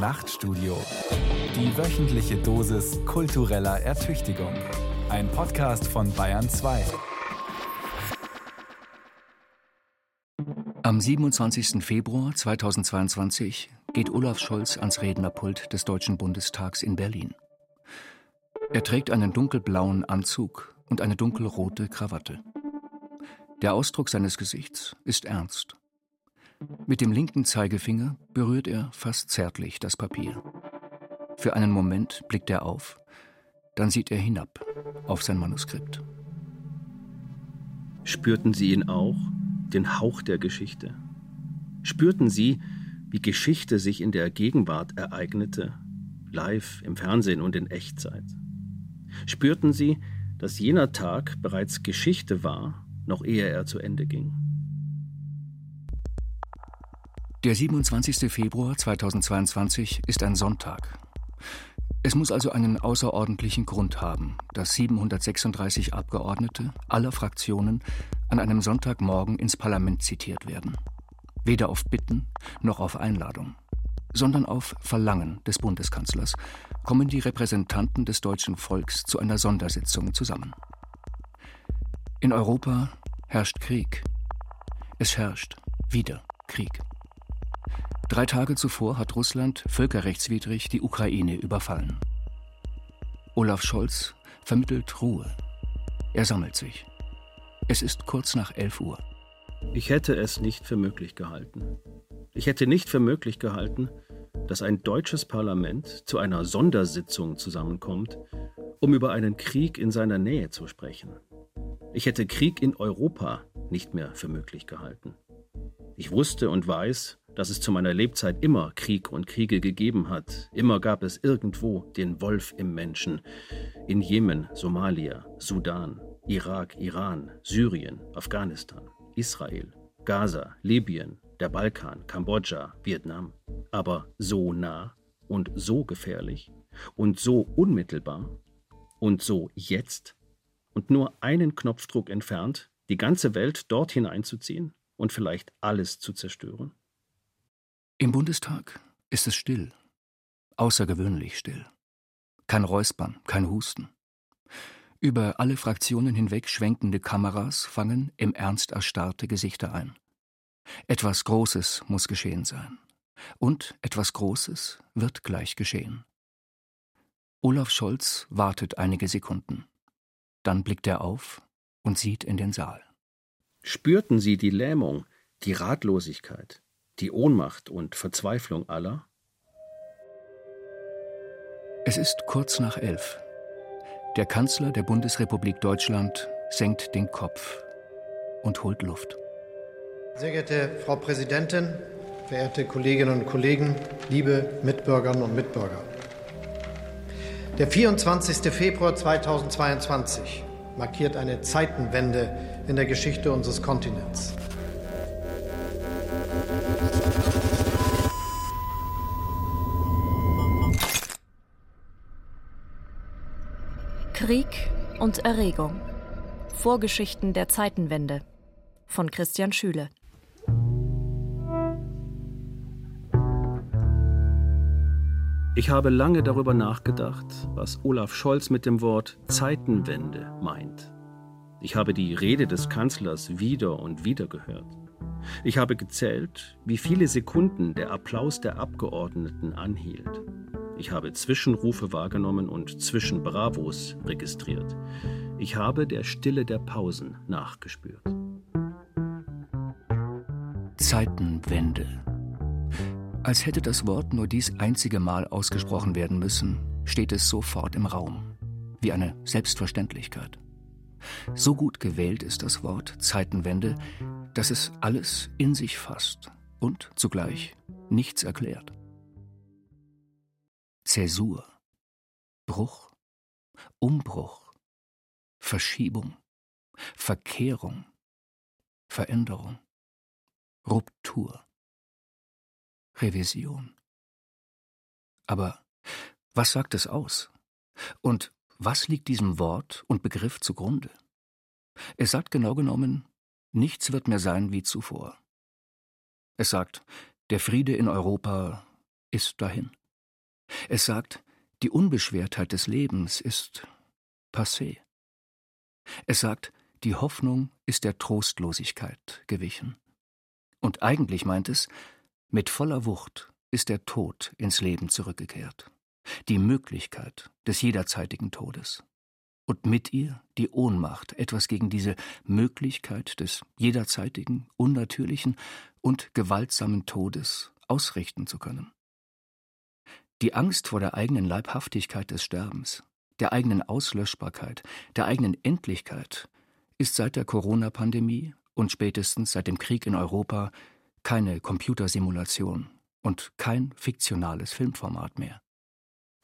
Nachtstudio. Die wöchentliche Dosis kultureller Ertüchtigung. Ein Podcast von Bayern 2. Am 27. Februar 2022 geht Olaf Scholz ans Rednerpult des Deutschen Bundestags in Berlin. Er trägt einen dunkelblauen Anzug und eine dunkelrote Krawatte. Der Ausdruck seines Gesichts ist ernst. Mit dem linken Zeigefinger berührt er fast zärtlich das Papier. Für einen Moment blickt er auf, dann sieht er hinab auf sein Manuskript. Spürten Sie ihn auch, den Hauch der Geschichte? Spürten Sie, wie Geschichte sich in der Gegenwart ereignete, live im Fernsehen und in Echtzeit? Spürten Sie, dass jener Tag bereits Geschichte war, noch ehe er zu Ende ging? Der 27. Februar 2022 ist ein Sonntag. Es muss also einen außerordentlichen Grund haben, dass 736 Abgeordnete aller Fraktionen an einem Sonntagmorgen ins Parlament zitiert werden. Weder auf Bitten noch auf Einladung, sondern auf Verlangen des Bundeskanzlers kommen die Repräsentanten des deutschen Volks zu einer Sondersitzung zusammen. In Europa herrscht Krieg. Es herrscht wieder Krieg. Drei Tage zuvor hat Russland völkerrechtswidrig die Ukraine überfallen. Olaf Scholz vermittelt Ruhe. Er sammelt sich. Es ist kurz nach 11 Uhr. Ich hätte es nicht für möglich gehalten. Ich hätte nicht für möglich gehalten, dass ein deutsches Parlament zu einer Sondersitzung zusammenkommt, um über einen Krieg in seiner Nähe zu sprechen. Ich hätte Krieg in Europa nicht mehr für möglich gehalten. Ich wusste und weiß, dass es zu meiner Lebzeit immer Krieg und Kriege gegeben hat. Immer gab es irgendwo den Wolf im Menschen. In Jemen, Somalia, Sudan, Irak, Iran, Syrien, Afghanistan, Israel, Gaza, Libyen, der Balkan, Kambodscha, Vietnam. Aber so nah und so gefährlich und so unmittelbar und so jetzt und nur einen Knopfdruck entfernt, die ganze Welt dort hineinzuziehen und vielleicht alles zu zerstören? Im Bundestag ist es still, außergewöhnlich still. Kein Räuspern, kein Husten. Über alle Fraktionen hinweg schwenkende Kameras fangen im Ernst erstarrte Gesichter ein. Etwas Großes muss geschehen sein. Und etwas Großes wird gleich geschehen. Olaf Scholz wartet einige Sekunden. Dann blickt er auf und sieht in den Saal. Spürten Sie die Lähmung, die Ratlosigkeit, die Ohnmacht und Verzweiflung aller? Es ist kurz nach elf. Der Kanzler der Bundesrepublik Deutschland senkt den Kopf und holt Luft. Sehr geehrte Frau Präsidentin, verehrte Kolleginnen und Kollegen, liebe Mitbürgerinnen und Mitbürger. Der 24. Februar 2022 markiert eine Zeitenwende in der Geschichte unseres Kontinents. Krieg und Erregung. Vorgeschichten der Zeitenwende von Christian Schüle. Ich habe lange darüber nachgedacht, was Olaf Scholz mit dem Wort Zeitenwende meint. Ich habe die Rede des Kanzlers wieder und wieder gehört. Ich habe gezählt, wie viele Sekunden der Applaus der Abgeordneten anhielt. Ich habe Zwischenrufe wahrgenommen und Zwischenbravos registriert. Ich habe der Stille der Pausen nachgespürt. Zeitenwende. Als hätte das Wort nur dies einzige Mal ausgesprochen werden müssen, steht es sofort im Raum, wie eine Selbstverständlichkeit. So gut gewählt ist das Wort Zeitenwende, dass es alles in sich fasst und zugleich nichts erklärt. Zäsur, Bruch, Umbruch, Verschiebung, Verkehrung, Veränderung, Ruptur, Revision. Aber was sagt es aus? Und was liegt diesem Wort und Begriff zugrunde? Es sagt genau genommen, nichts wird mehr sein wie zuvor. Es sagt, der Friede in Europa ist dahin. Es sagt, die Unbeschwertheit des Lebens ist passé. Es sagt, die Hoffnung ist der Trostlosigkeit gewichen. Und eigentlich meint es, mit voller Wucht ist der Tod ins Leben zurückgekehrt, die Möglichkeit des jederzeitigen Todes. Und mit ihr die Ohnmacht, etwas gegen diese Möglichkeit des jederzeitigen, unnatürlichen und gewaltsamen Todes ausrichten zu können. Die Angst vor der eigenen Leibhaftigkeit des Sterbens, der eigenen Auslöschbarkeit, der eigenen Endlichkeit ist seit der Corona-Pandemie und spätestens seit dem Krieg in Europa keine Computersimulation und kein fiktionales Filmformat mehr.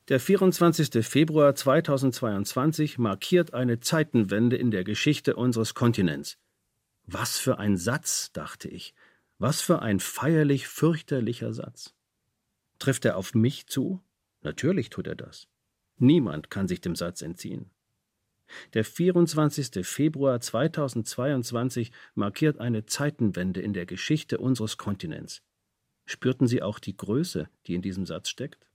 Der 24. Februar 2022 markiert eine Zeitenwende in der Geschichte unseres Kontinents. Was für ein Satz, dachte ich. Was für ein feierlich fürchterlicher Satz. Trifft er auf mich zu? Natürlich tut er das. Niemand kann sich dem Satz entziehen. Der 24. Februar 2022 markiert eine Zeitenwende in der Geschichte unseres Kontinents. Spürten Sie auch die Größe, die in diesem Satz steckt?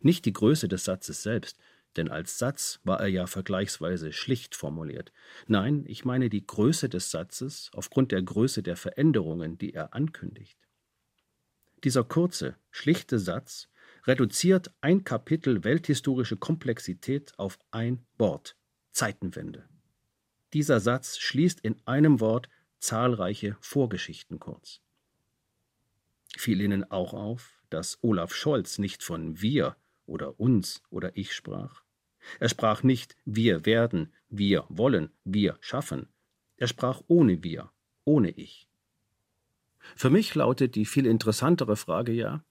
Nicht die Größe des Satzes selbst, denn als Satz war er ja vergleichsweise schlicht formuliert. Nein, ich meine die Größe des Satzes aufgrund der Größe der Veränderungen, die er ankündigt. Dieser kurze, schlichte Satz reduziert ein Kapitel welthistorische Komplexität auf ein Wort Zeitenwende. Dieser Satz schließt in einem Wort zahlreiche Vorgeschichten kurz. Fiel Ihnen auch auf, dass Olaf Scholz nicht von wir oder uns oder ich sprach? Er sprach nicht wir werden, wir wollen, wir schaffen. Er sprach ohne wir, ohne ich. Für mich lautet die viel interessantere Frage ja,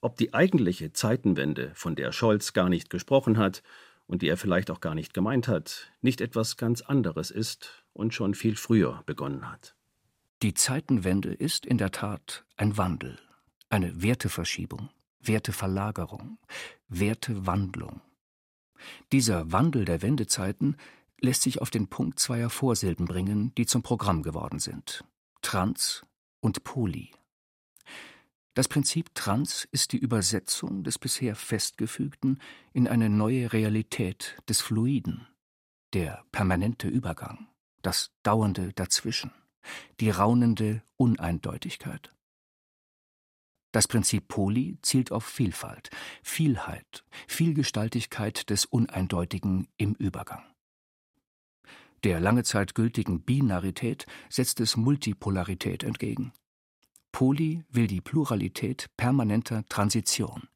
ob die eigentliche Zeitenwende, von der Scholz gar nicht gesprochen hat und die er vielleicht auch gar nicht gemeint hat, nicht etwas ganz anderes ist und schon viel früher begonnen hat. Die Zeitenwende ist in der Tat ein Wandel, eine Werteverschiebung, Werteverlagerung, Wertewandlung. Dieser Wandel der Wendezeiten lässt sich auf den Punkt zweier Vorsilben bringen, die zum Programm geworden sind: Trans und Poly. Das Prinzip Trans ist die Übersetzung des bisher Festgefügten in eine neue Realität des Fluiden, der permanente Übergang, das dauernde Dazwischen, die raunende Uneindeutigkeit. Das Prinzip Poly zielt auf Vielfalt, Vielheit, Vielgestaltigkeit des Uneindeutigen im Übergang. Der lange Zeit gültigen Binarität setzt es Multipolarität entgegen. Poly will die Pluralität permanenter Transition.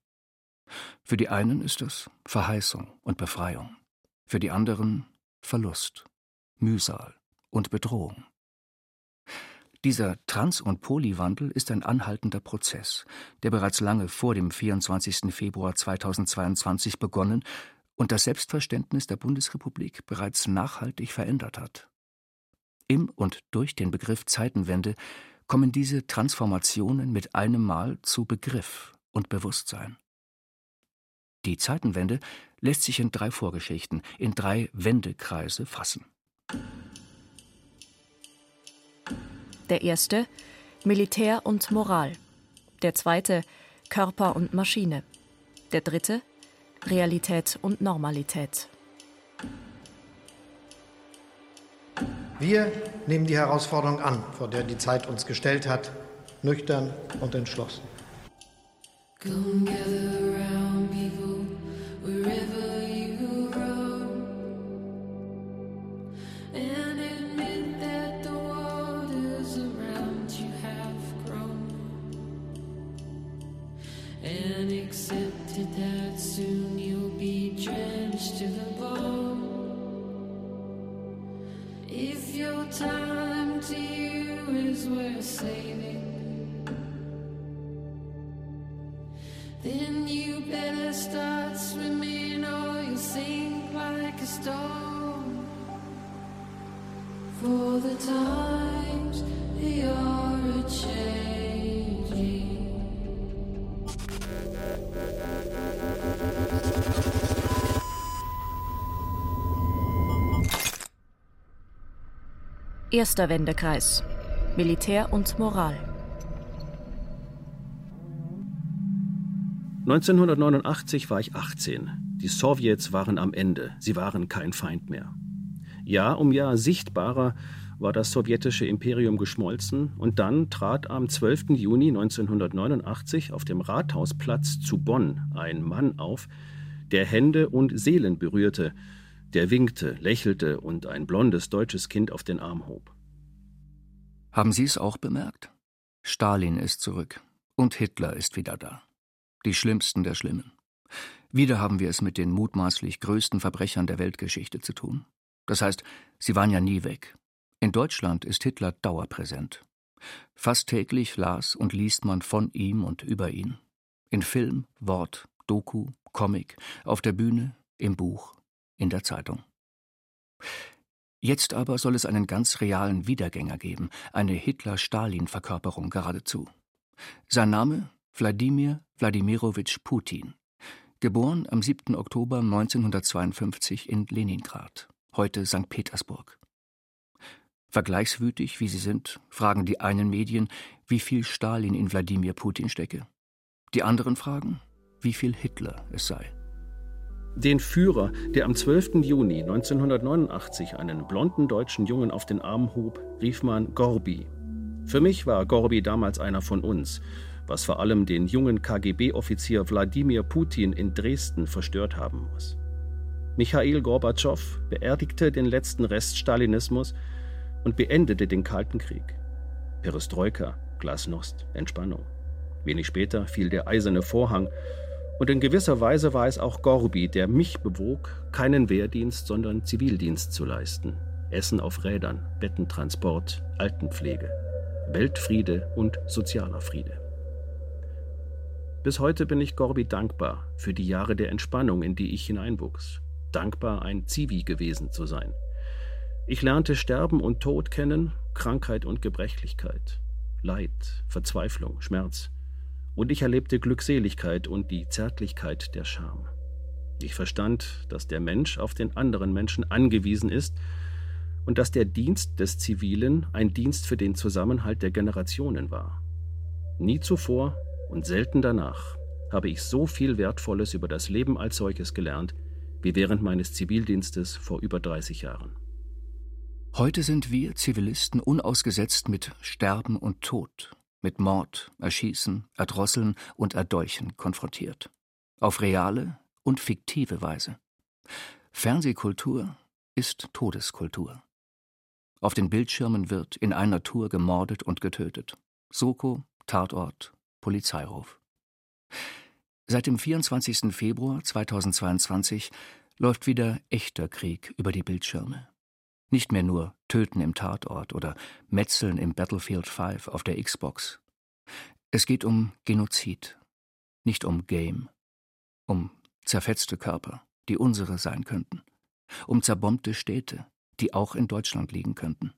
Für die einen ist es Verheißung und Befreiung, für die anderen Verlust, Mühsal und Bedrohung. Dieser Trans- und Polywandel ist ein anhaltender Prozess, der bereits lange vor dem 24. Februar 2022 begonnen und das Selbstverständnis der Bundesrepublik bereits nachhaltig verändert hat. Im und durch den Begriff Zeitenwende kommen diese Transformationen mit einem Mal zu Begriff und Bewusstsein. Die Zeitenwende lässt sich in drei Vorgeschichten, in drei Wendekreise fassen. Der erste Militär und Moral. Der zweite Körper und Maschine. Der dritte Realität und Normalität. Wir nehmen die Herausforderung an, vor der die Zeit uns gestellt hat, nüchtern und entschlossen. Come gather around Erster Wendekreis. Militär und Moral. 1989 war ich 18. Die Sowjets waren am Ende. Sie waren kein Feind mehr. Jahr um Jahr sichtbarer war das sowjetische Imperium geschmolzen und dann trat am 12. Juni 1989 auf dem Rathausplatz zu Bonn ein Mann auf, der Hände und Seelen berührte, der winkte, lächelte und ein blondes deutsches Kind auf den Arm hob. Haben Sie es auch bemerkt? Stalin ist zurück und Hitler ist wieder da. Die schlimmsten der Schlimmen. Wieder haben wir es mit den mutmaßlich größten Verbrechern der Weltgeschichte zu tun. Das heißt, sie waren ja nie weg. In Deutschland ist Hitler dauerpräsent. Fast täglich las und liest man von ihm und über ihn. In Film, Wort, Doku, Comic, auf der Bühne, im Buch, in der Zeitung. Jetzt aber soll es einen ganz realen Wiedergänger geben, eine Hitler-Stalin-Verkörperung geradezu. Sein Name Wladimir Wladimirowitsch Putin. Geboren am 7. Oktober 1952 in Leningrad, heute St. Petersburg. Vergleichswütig, wie sie sind, fragen die einen Medien, wie viel Stalin in Wladimir Putin stecke. Die anderen fragen, wie viel Hitler es sei. Den Führer, der am 12. Juni 1989 einen blonden deutschen Jungen auf den Arm hob, rief man Gorbi. Für mich war Gorbi damals einer von uns, was vor allem den jungen KGB-Offizier Wladimir Putin in Dresden verstört haben muss. Michail Gorbatschow beerdigte den letzten Rest Stalinismus und beendete den Kalten Krieg. Perestroika, Glasnost, Entspannung. Wenig später fiel der eiserne Vorhang und in gewisser Weise war es auch Gorbi, der mich bewog, keinen Wehrdienst, sondern Zivildienst zu leisten. Essen auf Rädern, Bettentransport, Altenpflege, Weltfriede und sozialer Friede. Bis heute bin ich Gorbi dankbar für die Jahre der Entspannung, in die ich hineinwuchs. Dankbar, ein Zivi gewesen zu sein. Ich lernte Sterben und Tod kennen, Krankheit und Gebrechlichkeit, Leid, Verzweiflung, Schmerz. Und ich erlebte Glückseligkeit und die Zärtlichkeit der Scham. Ich verstand, dass der Mensch auf den anderen Menschen angewiesen ist und dass der Dienst des Zivilen ein Dienst für den Zusammenhalt der Generationen war. Nie zuvor und selten danach habe ich so viel Wertvolles über das Leben als solches gelernt, wie während meines Zivildienstes vor über 30 Jahren. Heute sind wir Zivilisten unausgesetzt mit Sterben und Tod, mit Mord, Erschießen, Erdrosseln und Erdolchen konfrontiert. Auf reale und fiktive Weise. Fernsehkultur ist Todeskultur. Auf den Bildschirmen wird in einer Tour gemordet und getötet. Soko, Tatort, Polizeiruf. Seit dem 24. Februar 2022 läuft wieder echter Krieg über die Bildschirme. Nicht mehr nur Töten im Tatort oder Metzeln im Battlefield 5 auf der Xbox. Es geht um Genozid, nicht um Game, um zerfetzte Körper, die unsere sein könnten, um zerbombte Städte, die auch in Deutschland liegen könnten.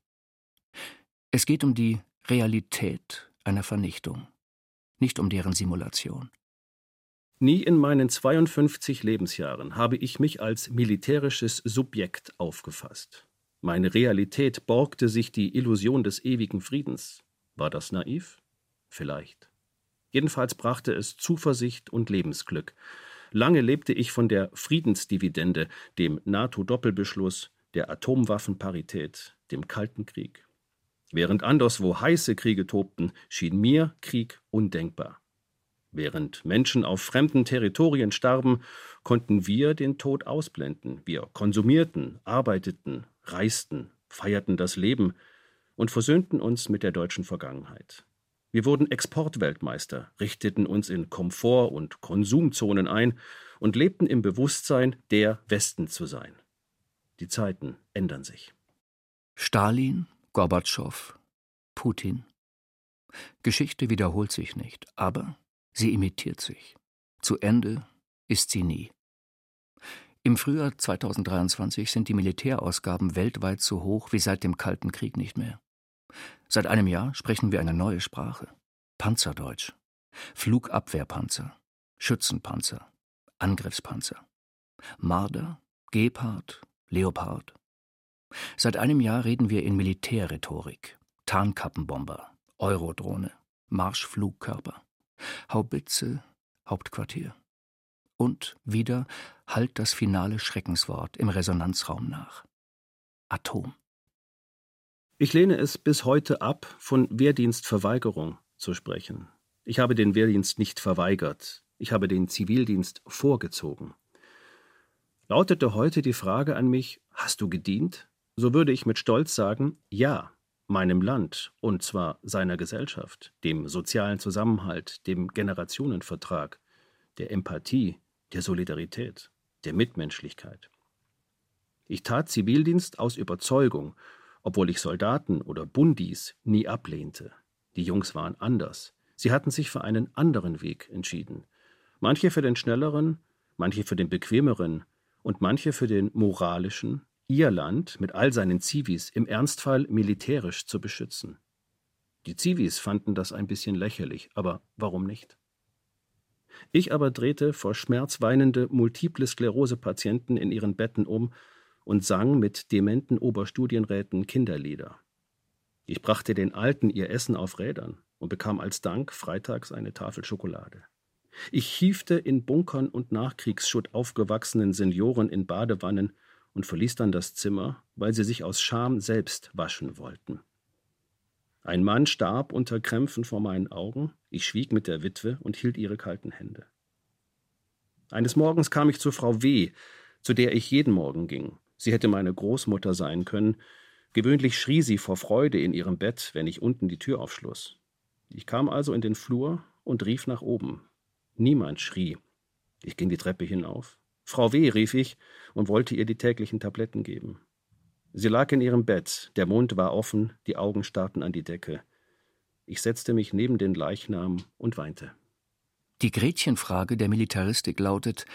Es geht um die Realität einer Vernichtung, nicht um deren Simulation. Nie in meinen 52 Lebensjahren habe ich mich als militärisches Subjekt aufgefasst. Meine Realität borgte sich die Illusion des ewigen Friedens. War das naiv? Vielleicht. Jedenfalls brachte es Zuversicht und Lebensglück. Lange lebte ich von der Friedensdividende, dem NATO-Doppelbeschluss, der Atomwaffenparität, dem Kalten Krieg. Während anderswo heiße Kriege tobten, schien mir Krieg undenkbar. Während Menschen auf fremden Territorien starben, konnten wir den Tod ausblenden. Wir konsumierten, arbeiteten, reisten, feierten das Leben und versöhnten uns mit der deutschen Vergangenheit. Wir wurden Exportweltmeister, richteten uns in Komfort- und Konsumzonen ein und lebten im Bewusstsein, der Westen zu sein. Die Zeiten ändern sich. Stalin, Gorbatschow, Putin. Geschichte wiederholt sich nicht, aber sie imitiert sich. Zu Ende ist sie nie. Im Frühjahr 2023 sind die Militärausgaben weltweit so hoch wie seit dem Kalten Krieg nicht mehr. Seit einem Jahr sprechen wir eine neue Sprache. Panzerdeutsch. Flugabwehrpanzer. Schützenpanzer. Angriffspanzer. Marder, Gepard, Leopard. Seit einem Jahr reden wir in Militärrhetorik. Tarnkappenbomber, Eurodrohne, Marschflugkörper, Haubitze, Hauptquartier. Und wieder hallt das finale Schreckenswort im Resonanzraum nach. Atom. Ich lehne es bis heute ab, von Wehrdienstverweigerung zu sprechen. Ich habe den Wehrdienst nicht verweigert, ich habe den Zivildienst vorgezogen. Lautete heute die Frage an mich, hast du gedient? So würde ich mit Stolz sagen, ja, meinem Land, und zwar seiner Gesellschaft, dem sozialen Zusammenhalt, dem Generationenvertrag, der Empathie, der Solidarität, der Mitmenschlichkeit. Ich tat Zivildienst aus Überzeugung, obwohl ich Soldaten oder Bundis nie ablehnte. Die Jungs waren anders. Sie hatten sich für einen anderen Weg entschieden. Manche für den schnelleren, manche für den bequemeren und manche für den moralischen, ihr Land mit all seinen Zivis im Ernstfall militärisch zu beschützen. Die Zivis fanden das ein bisschen lächerlich, aber warum nicht? Ich aber drehte vor Schmerz weinende Multiple Sklerose-Patienten in ihren Betten um und sang mit dementen Oberstudienräten Kinderlieder. Ich brachte den Alten ihr Essen auf Rädern und bekam als Dank freitags eine Tafel Schokolade. Ich hiefte in Bunkern und Nachkriegsschutt aufgewachsenen Senioren in Badewannen und verließ dann das Zimmer, weil sie sich aus Scham selbst waschen wollten. Ein Mann starb unter Krämpfen vor meinen Augen, ich schwieg mit der Witwe und hielt ihre kalten Hände. Eines Morgens kam ich zu Frau W., zu der ich jeden Morgen ging. Sie hätte meine Großmutter sein können. Gewöhnlich schrie sie vor Freude in ihrem Bett, wenn ich unten die Tür aufschloss. Ich kam also in den Flur und rief nach oben. Niemand schrie. Ich ging die Treppe hinauf. Frau W., rief ich und wollte ihr die täglichen Tabletten geben. Sie lag in ihrem Bett, der Mund war offen, die Augen starrten an die Decke. Ich setzte mich neben den Leichnam und weinte. Die Gretchenfrage der Militaristik lautet: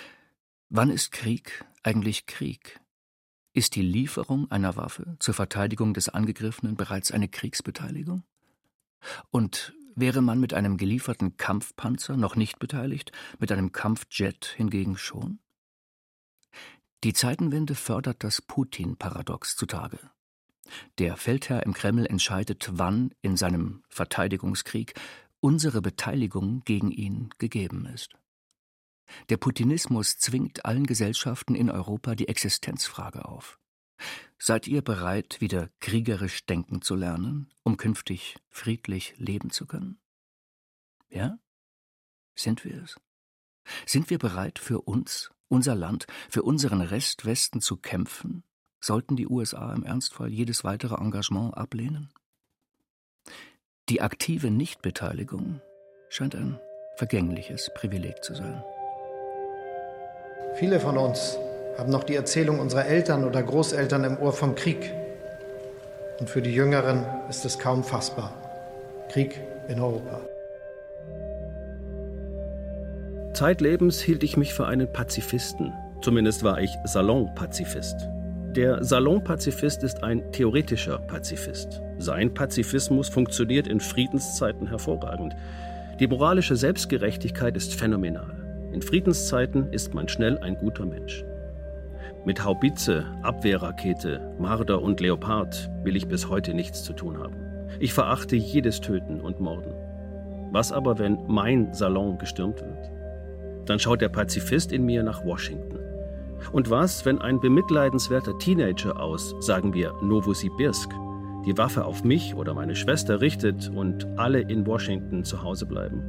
Wann ist Krieg eigentlich Krieg? Ist die Lieferung einer Waffe zur Verteidigung des Angegriffenen bereits eine Kriegsbeteiligung? Und wäre man mit einem gelieferten Kampfpanzer noch nicht beteiligt, mit einem Kampfjet hingegen schon? Die Zeitenwende fördert das Putin-Paradox zutage. Der Feldherr im Kreml entscheidet, wann in seinem Verteidigungskrieg unsere Beteiligung gegen ihn gegeben ist. Der Putinismus zwingt allen Gesellschaften in Europa die Existenzfrage auf. Seid ihr bereit, wieder kriegerisch denken zu lernen, um künftig friedlich leben zu können? Ja? Sind wir es? Sind wir bereit, für uns unser Land, für unseren Restwesten zu kämpfen, sollten die USA im Ernstfall jedes weitere Engagement ablehnen? Die aktive Nichtbeteiligung scheint ein vergängliches Privileg zu sein. Viele von uns haben noch die Erzählung unserer Eltern oder Großeltern im Ohr vom Krieg. Und für die Jüngeren ist es kaum fassbar. Krieg in Europa. Zeitlebens hielt ich mich für einen Pazifisten. Zumindest war ich Salonpazifist. Der Salonpazifist ist ein theoretischer Pazifist. Sein Pazifismus funktioniert in Friedenszeiten hervorragend. Die moralische Selbstgerechtigkeit ist phänomenal. In Friedenszeiten ist man schnell ein guter Mensch. Mit Haubitze, Abwehrrakete, Marder und Leopard will ich bis heute nichts zu tun haben. Ich verachte jedes Töten und Morden. Was aber, wenn mein Salon gestürmt wird? Dann schaut der Pazifist in mir nach Washington. Und was, wenn ein bemitleidenswerter Teenager aus, sagen wir, Novosibirsk, die Waffe auf mich oder meine Schwester richtet und alle in Washington zu Hause bleiben?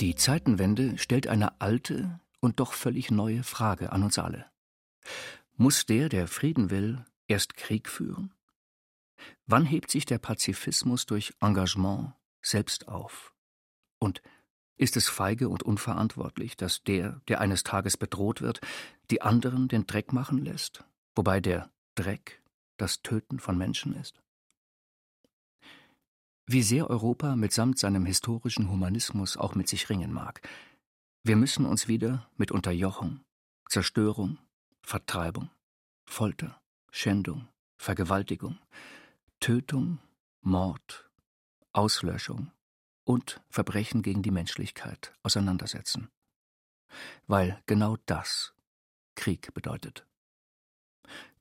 Die Zeitenwende stellt eine alte und doch völlig neue Frage an uns alle. Muss der, der Frieden will, erst Krieg führen? Wann hebt sich der Pazifismus durch Engagement selbst auf? Und ist es feige und unverantwortlich, dass der, der eines Tages bedroht wird, die anderen den Dreck machen lässt, wobei der Dreck das Töten von Menschen ist? Wie sehr Europa mitsamt seinem historischen Humanismus auch mit sich ringen mag, wir müssen uns wieder mit Unterjochung, Zerstörung, Vertreibung, Folter, Schändung, Vergewaltigung, Tötung, Mord, Auslöschung, und Verbrechen gegen die Menschlichkeit auseinandersetzen. Weil genau das Krieg bedeutet.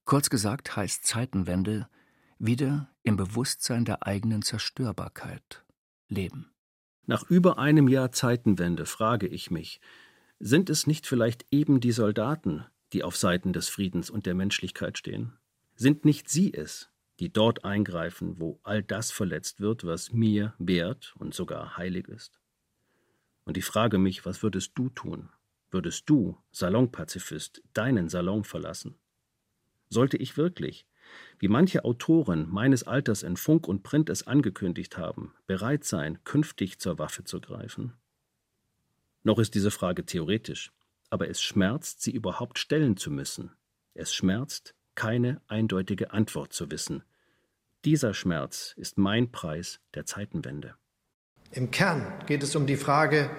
Kurz gesagt heißt Zeitenwende wieder im Bewusstsein der eigenen Zerstörbarkeit leben. Nach über einem Jahr Zeitenwende frage ich mich, sind es nicht vielleicht eben die Soldaten, die auf Seiten des Friedens und der Menschlichkeit stehen? Sind nicht sie es, die dort eingreifen, wo all das verletzt wird, was mir wert und sogar heilig ist? Und ich frage mich, was würdest du tun? Würdest du, Salonpazifist, deinen Salon verlassen? Sollte ich wirklich, wie manche Autoren meines Alters in Funk und Print es angekündigt haben, bereit sein, künftig zur Waffe zu greifen? Noch ist diese Frage theoretisch, aber es schmerzt, sie überhaupt stellen zu müssen. Es schmerzt, keine eindeutige Antwort zu wissen. Dieser Schmerz ist mein Preis der Zeitenwende. Im Kern geht es um die Frage,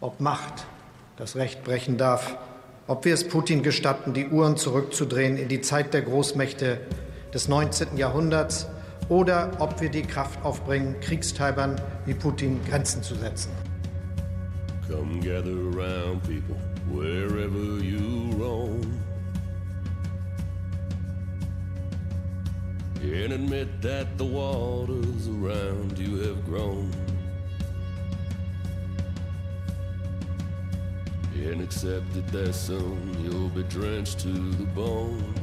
ob Macht das Recht brechen darf, ob wir es Putin gestatten, die Uhren zurückzudrehen in die Zeit der Großmächte des 19. Jahrhunderts oder ob wir die Kraft aufbringen, Kriegstreibern wie Putin Grenzen zu setzen. Come gather around people wherever you roam. And admit that the waters around you have grown. and accept that soon you'll be drenched to the bone.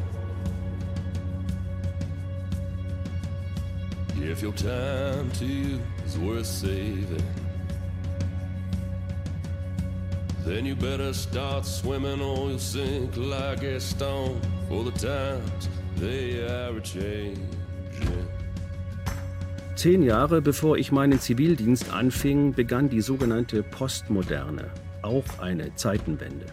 If your time to you is worth saving, then you better start swimming or you'll sink like a stone. For the times. Zehn Jahre bevor ich meinen Zivildienst anfing, begann die sogenannte Postmoderne. auch eine Zeitenwende.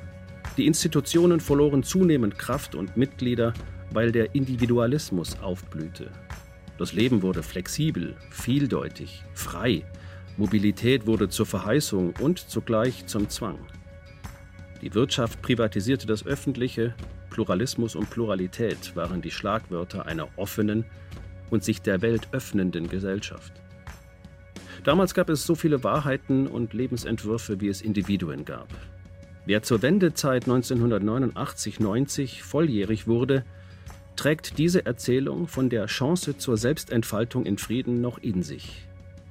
Die Institutionen verloren zunehmend Kraft und Mitglieder, weil der Individualismus aufblühte. Das Leben wurde flexibel, vieldeutig, frei. Mobilität wurde zur Verheißung und zugleich zum Zwang. Die Wirtschaft privatisierte das Öffentliche, Pluralismus und Pluralität waren die Schlagwörter einer offenen und sich der Welt öffnenden Gesellschaft. Damals gab es so viele Wahrheiten und Lebensentwürfe, wie es Individuen gab. Wer zur Wendezeit 1989-90 volljährig wurde, trägt diese Erzählung von der Chance zur Selbstentfaltung in Frieden noch in sich.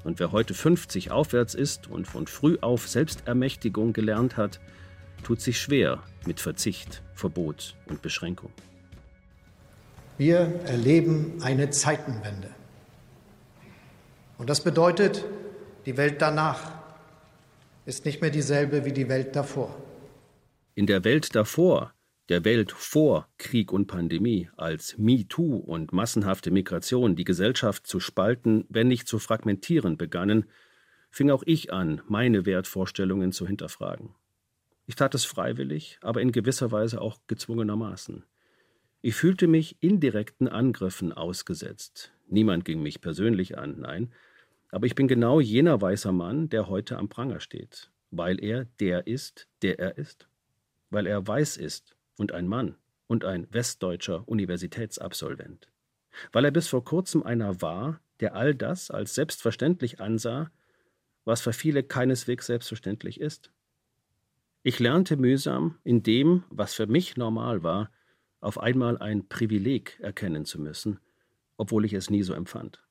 Und wer heute 50 aufwärts ist und von früh auf Selbstermächtigung gelernt hat, tut sich schwer mit Verzicht, Verbot und Beschränkung. Wir erleben eine Zeitenwende. Und das bedeutet, die Welt danach ist nicht mehr dieselbe wie die Welt davor. In der Welt davor, der Welt vor Krieg und Pandemie, als MeToo und massenhafte Migration die Gesellschaft zu spalten, wenn nicht zu fragmentieren begannen, fing auch ich an, meine Wertvorstellungen zu hinterfragen. Ich tat es freiwillig, aber in gewisser Weise auch gezwungenermaßen. Ich fühlte mich indirekten Angriffen ausgesetzt. Niemand ging mich persönlich an, nein, aber ich bin genau jener weißer Mann, der heute am Pranger steht, weil er der ist, der er ist, weil er weiß ist und ein Mann und ein westdeutscher Universitätsabsolvent, weil er bis vor kurzem einer war, der all das als selbstverständlich ansah, was für viele keineswegs selbstverständlich ist. Ich lernte mühsam, in dem, was für mich normal war, auf einmal ein Privileg erkennen zu müssen, obwohl ich es nie so empfand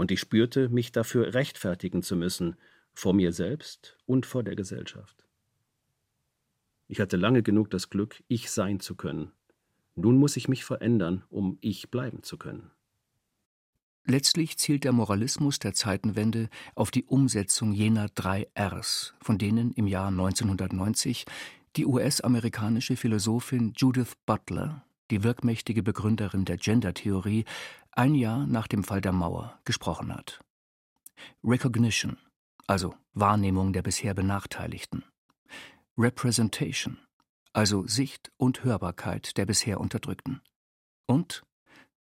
und ich spürte, mich dafür rechtfertigen zu müssen, vor mir selbst und vor der Gesellschaft. Ich hatte lange genug das Glück, ich sein zu können. Nun muss ich mich verändern, um ich bleiben zu können. Letztlich zielt der Moralismus der Zeitenwende auf die Umsetzung jener drei Rs, von denen im Jahr 1990 die US-amerikanische Philosophin Judith Butler, die wirkmächtige Begründerin der Gender-Theorie, ein Jahr nach dem Fall der Mauer gesprochen hat. Recognition, also Wahrnehmung der bisher Benachteiligten. Representation, also Sicht und Hörbarkeit der bisher Unterdrückten. Und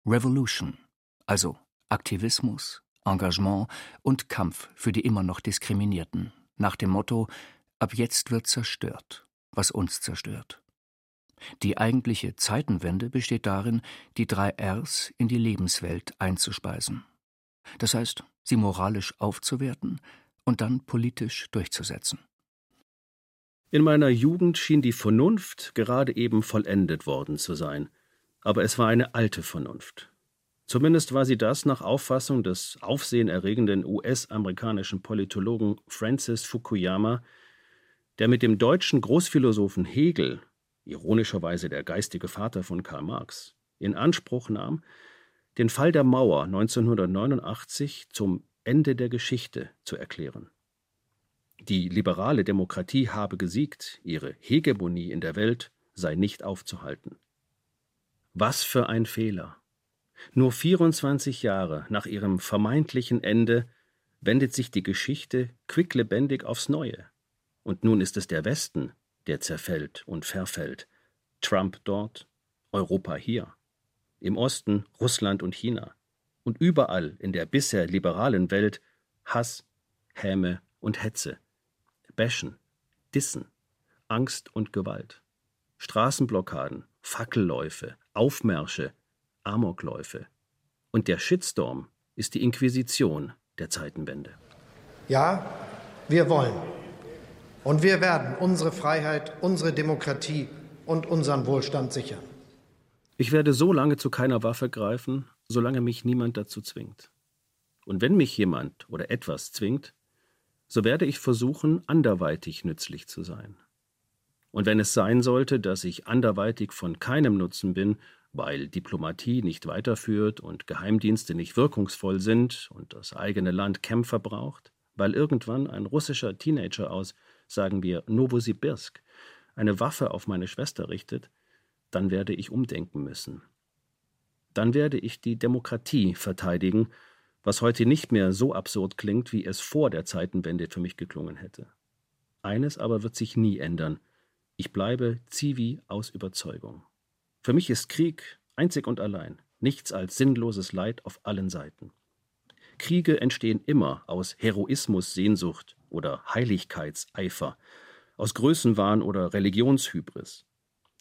Revolution, also Aktivismus, Engagement und Kampf für die immer noch Diskriminierten, nach dem Motto Ab jetzt wird zerstört, was uns zerstört. Die eigentliche Zeitenwende besteht darin, die drei Rs in die Lebenswelt einzuspeisen. Das heißt, sie moralisch aufzuwerten und dann politisch durchzusetzen. In meiner Jugend schien die Vernunft gerade eben vollendet worden zu sein, aber es war eine alte Vernunft. Zumindest war sie das nach Auffassung des aufsehenerregenden US-amerikanischen Politologen Francis Fukuyama, der mit dem deutschen Großphilosophen Hegel, ironischerweise der geistige Vater von Karl Marx, in Anspruch nahm, den Fall der Mauer 1989 zum Ende der Geschichte zu erklären. Die liberale Demokratie habe gesiegt, ihre Hegemonie in der Welt sei nicht aufzuhalten. Was für ein Fehler! Nur 24 Jahre nach ihrem vermeintlichen Ende wendet sich die Geschichte quicklebendig aufs Neue. Und nun ist es der Westen, der zerfällt und verfällt. Trump dort, Europa hier. Im Osten Russland und China. Und überall in der bisher liberalen Welt Hass, Häme und Hetze. Bäschen, Dissen, Angst und Gewalt. Straßenblockaden, Fackelläufe, Aufmärsche, Amokläufe. Und der Shitstorm ist die Inquisition der Zeitenwende. Ja, wir wollen. Und wir werden unsere Freiheit, unsere Demokratie und unseren Wohlstand sichern. Ich werde so lange zu keiner Waffe greifen, solange mich niemand dazu zwingt. Und wenn mich jemand oder etwas zwingt, so werde ich versuchen, anderweitig nützlich zu sein. Und wenn es sein sollte, dass ich anderweitig von keinem Nutzen bin, weil Diplomatie nicht weiterführt und Geheimdienste nicht wirkungsvoll sind und das eigene Land Kämpfer braucht, weil irgendwann ein russischer Teenager aus, sagen wir, Novosibirsk eine Waffe auf meine Schwester richtet, dann werde ich umdenken müssen. Dann werde ich die Demokratie verteidigen, was heute nicht mehr so absurd klingt, wie es vor der Zeitenwende für mich geklungen hätte. Eines aber wird sich nie ändern. Ich bleibe Zivi aus Überzeugung. Für mich ist Krieg einzig und allein nichts als sinnloses Leid auf allen Seiten. Kriege entstehen immer aus Heroismus-Sehnsucht oder Heiligkeitseifer, aus Größenwahn oder Religionshybris.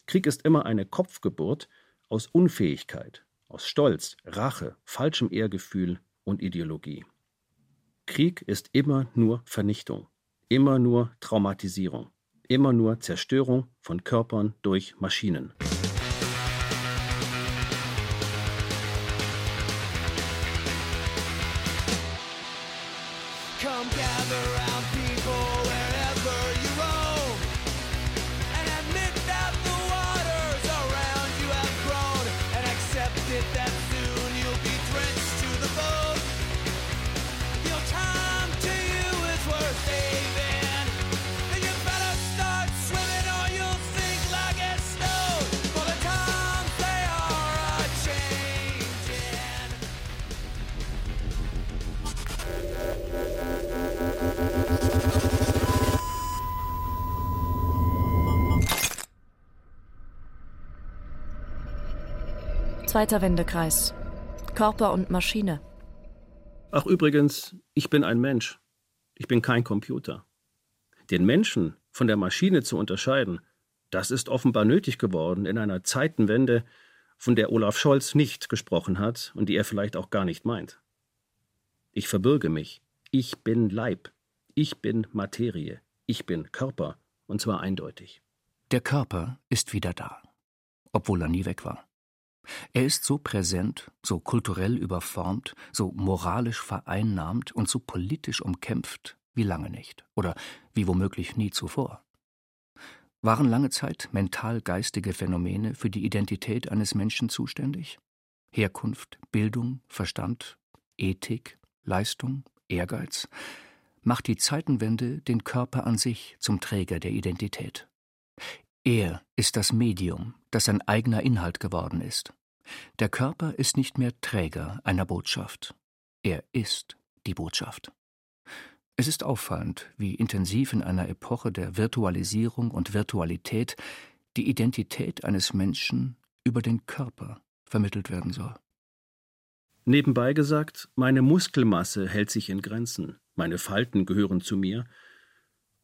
Krieg ist immer eine Kopfgeburt aus Unfähigkeit, aus Stolz, Rache, falschem Ehrgefühl und Ideologie. Krieg ist immer nur Vernichtung, immer nur Traumatisierung, immer nur Zerstörung von Körpern durch Maschinen. Zweiter Wendekreis. Körper und Maschine. Ach übrigens, ich bin ein Mensch. Ich bin kein Computer. Den Menschen von der Maschine zu unterscheiden, das ist offenbar nötig geworden in einer Zeitenwende, von der Olaf Scholz nicht gesprochen hat und die er vielleicht auch gar nicht meint. Ich verbürge mich. Ich bin Leib. Ich bin Materie. Ich bin Körper. Und zwar eindeutig. Der Körper ist wieder da, obwohl er nie weg war. Er ist so präsent, so kulturell überformt, so moralisch vereinnahmt und so politisch umkämpft wie lange nicht oder wie womöglich nie zuvor. Waren lange Zeit mental-geistige Phänomene für die Identität eines Menschen zuständig? Herkunft, Bildung, Verstand, Ethik, Leistung, Ehrgeiz? Macht die Zeitenwende den Körper an sich zum Träger der Identität. Er ist das Medium, das sein eigener Inhalt geworden ist. Der Körper ist nicht mehr Träger einer Botschaft. Er ist die Botschaft. Es ist auffallend, wie intensiv in einer Epoche der Virtualisierung und Virtualität die Identität eines Menschen über den Körper vermittelt werden soll. Nebenbei gesagt, meine Muskelmasse hält sich in Grenzen, meine Falten gehören zu mir,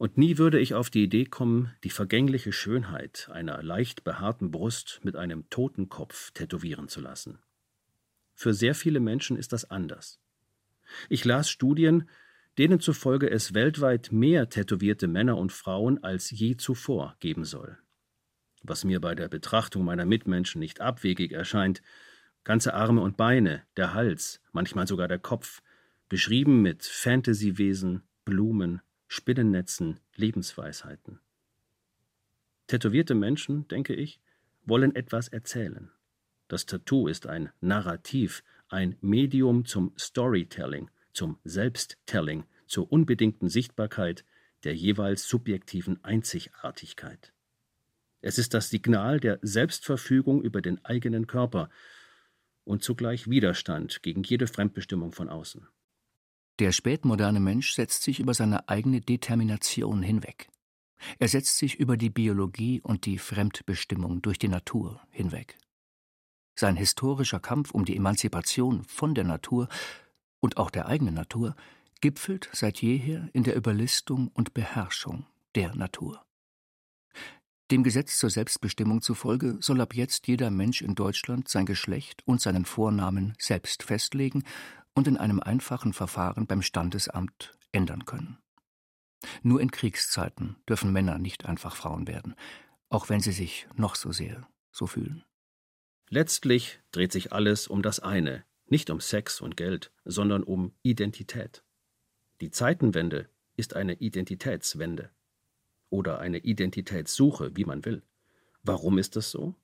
und nie würde ich auf die Idee kommen, die vergängliche Schönheit einer leicht behaarten Brust mit einem Totenkopf tätowieren zu lassen. Für sehr viele Menschen ist das anders. Ich las Studien, denen zufolge es weltweit mehr tätowierte Männer und Frauen als je zuvor geben soll. Was mir bei der Betrachtung meiner Mitmenschen nicht abwegig erscheint, ganze Arme und Beine, der Hals, manchmal sogar der Kopf, beschrieben mit Fantasywesen, Blumen, Spinnennetzen, Lebensweisheiten. Tätowierte Menschen, denke ich, wollen etwas erzählen. Das Tattoo ist ein Narrativ, ein Medium zum Storytelling, zum Selbsttelling, zur unbedingten Sichtbarkeit der jeweils subjektiven Einzigartigkeit. Es ist das Signal der Selbstverfügung über den eigenen Körper und zugleich Widerstand gegen jede Fremdbestimmung von außen. Der spätmoderne Mensch setzt sich über seine eigene Determination hinweg. Er setzt sich über die Biologie und die Fremdbestimmung durch die Natur hinweg. Sein historischer Kampf um die Emanzipation von der Natur und auch der eigenen Natur gipfelt seit jeher in der Überlistung und Beherrschung der Natur. Dem Gesetz zur Selbstbestimmung zufolge soll ab jetzt jeder Mensch in Deutschland sein Geschlecht und seinen Vornamen selbst festlegen und in einem einfachen Verfahren beim Standesamt ändern können. Nur in Kriegszeiten dürfen Männer nicht einfach Frauen werden, auch wenn sie sich noch so sehr so fühlen. Letztlich dreht sich alles um das eine, nicht um Sex und Geld, sondern um Identität. Die Zeitenwende ist eine Identitätswende oder eine Identitätssuche, wie man will. Warum ist das so?